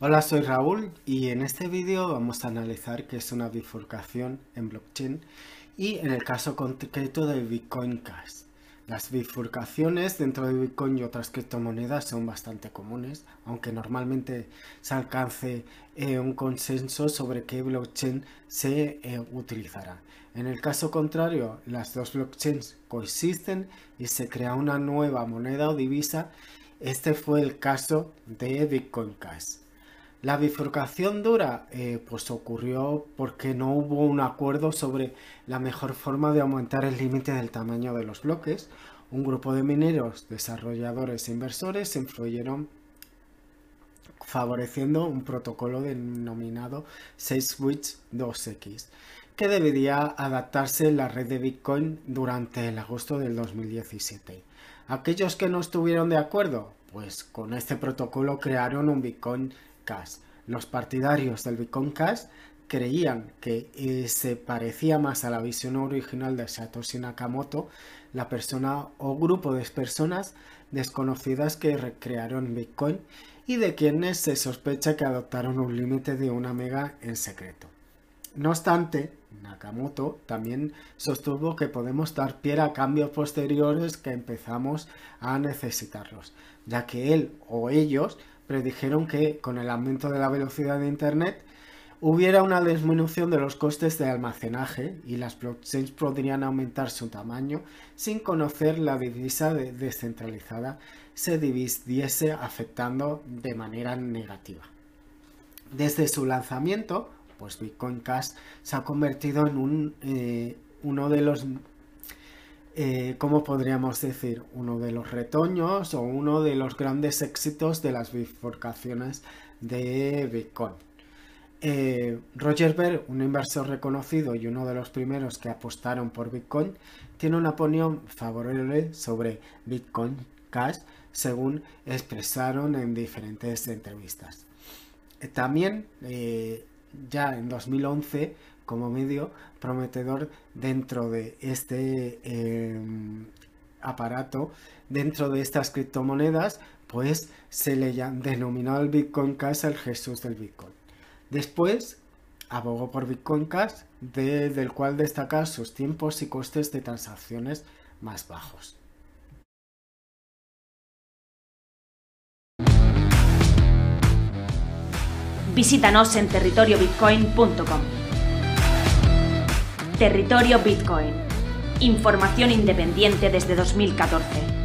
Hola, soy Raúl y en este vídeo vamos a analizar qué es una bifurcación en blockchain y en el caso concreto de Bitcoin Cash. Las bifurcaciones dentro de Bitcoin y otras criptomonedas son bastante comunes, aunque normalmente se alcance eh, un consenso sobre qué blockchain se eh, utilizará. En el caso contrario, las dos blockchains coexisten y se crea una nueva moneda o divisa. Este fue el caso de Bitcoin Cash. La bifurcación dura eh, pues ocurrió porque no hubo un acuerdo sobre la mejor forma de aumentar el límite del tamaño de los bloques. Un grupo de mineros, desarrolladores e inversores se influyeron favoreciendo un protocolo denominado 6-Switch 2X, que debería adaptarse la red de Bitcoin durante el agosto del 2017. Aquellos que no estuvieron de acuerdo, pues con este protocolo crearon un Bitcoin Los partidarios del Bitcoin Cash creían que eh, se parecía más a la visión original de Satoshi Nakamoto, la persona o grupo de personas desconocidas que recrearon Bitcoin y de quienes se sospecha que adoptaron un límite de una mega en secreto. No obstante, Nakamoto también sostuvo que podemos dar pie a cambios posteriores que empezamos a necesitarlos, ya que él o ellos predijeron que con el aumento de la velocidad de Internet hubiera una disminución de los costes de almacenaje y las blockchains podrían aumentar su tamaño sin conocer la divisa descentralizada se dividiese afectando de manera negativa. Desde su lanzamiento, pues Bitcoin Cash se ha convertido en un, eh, uno de los eh, ¿cómo podríamos decir? Uno de los retoños o uno de los grandes éxitos de las bifurcaciones de Bitcoin. Eh, Roger Ver, un inversor reconocido y uno de los primeros que apostaron por Bitcoin, tiene una opinión favorable sobre Bitcoin Cash, según expresaron en diferentes entrevistas. Eh, también, ya en 2011, como medio prometedor dentro de este em, aparato, dentro de estas criptomonedas, pues se le denominó el Bitcoin Cash el Jesús del Bitcoin. Después abogó por Bitcoin Cash, del cual destaca sus tiempos y costes de transacciones más bajos. Visítanos en territoriobitcoin.com. Territorio Bitcoin. Información independiente desde 2014.